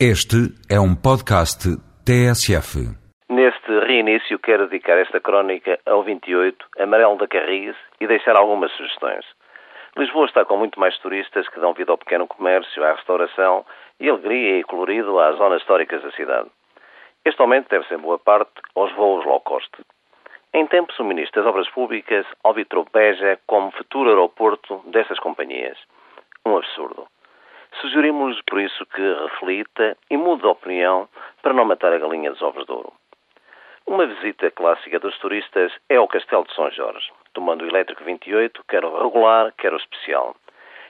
Este é um podcast TSF. Neste reinício, quero dedicar esta crónica ao 28, Amarelo da Carris, e deixar algumas sugestões. Lisboa está com muito mais turistas que dão vida ao pequeno comércio, à restauração e alegria e colorido às zonas históricas da cidade. Este aumento deve-se em boa parte aos voos low cost. Em tempos, o Ministro das Obras Públicas arbitrou Beja como futuro aeroporto dessas companhias. Um absurdo. Sugerimos por isso que reflita e mude de opinião para não matar a galinha dos ovos de ouro. Uma visita clássica dos turistas é ao Castelo de São Jorge, tomando o elétrico 28, quer o regular, quer o especial.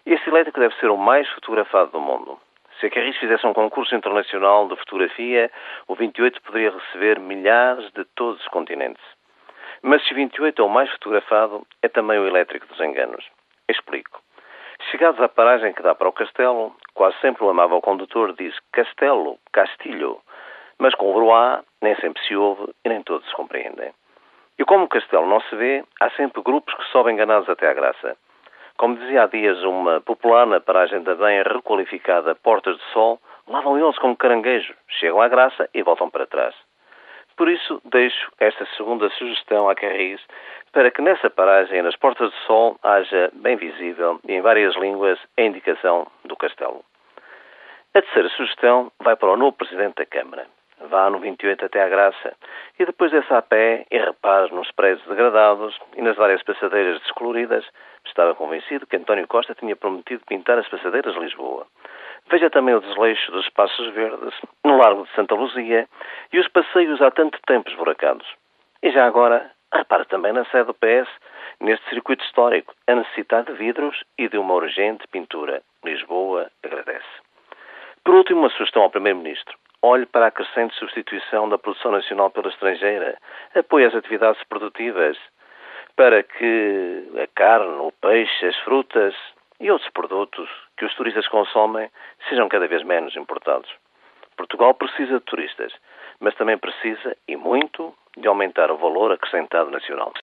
Este elétrico deve ser o mais fotografado do mundo. Se a Carris fizesse um concurso internacional de fotografia, o 28 poderia receber milhares de todos os continentes. Mas se o 28 é o mais fotografado, é também o elétrico dos enganos. Explico. Chegados à paragem que dá para o castelo, quase sempre o amável condutor diz castelo, castilho, mas com o broá nem sempre se ouve e nem todos se compreendem. E como o castelo não se vê, há sempre grupos que sobem enganados até à graça. Como dizia há dias uma popular na paragem da bem requalificada Portas de Sol, lá vão eles como caranguejo, chegam à graça e voltam para trás. Por isso, deixo esta segunda sugestão à Carris para que nessa paragem, nas Portas do Sol, haja bem visível e em várias línguas a indicação do castelo. A terceira sugestão vai para o novo Presidente da Câmara. Vá no 28 até à Graça e depois desça a pé e repare nos prédios degradados e nas várias passadeiras descoloridas. Estava convencido que António Costa tinha prometido pintar as passadeiras de Lisboa. Veja também o desleixo dos espaços verdes no Largo de Santa Luzia e os passeios há tanto tempo esburacados. E já agora, repare também na sede do PS, neste circuito histórico, a necessidade de vidros e de uma urgente pintura. Lisboa agradece. Por último, uma sugestão ao Primeiro-Ministro. Olhe para a crescente substituição da produção nacional pela estrangeira. Apoie as atividades produtivas para que a carne, o peixe, as frutas e outros produtos que os turistas consomem sejam cada vez menos importados. Portugal precisa de turistas, mas também precisa, e muito, de aumentar o valor acrescentado nacional.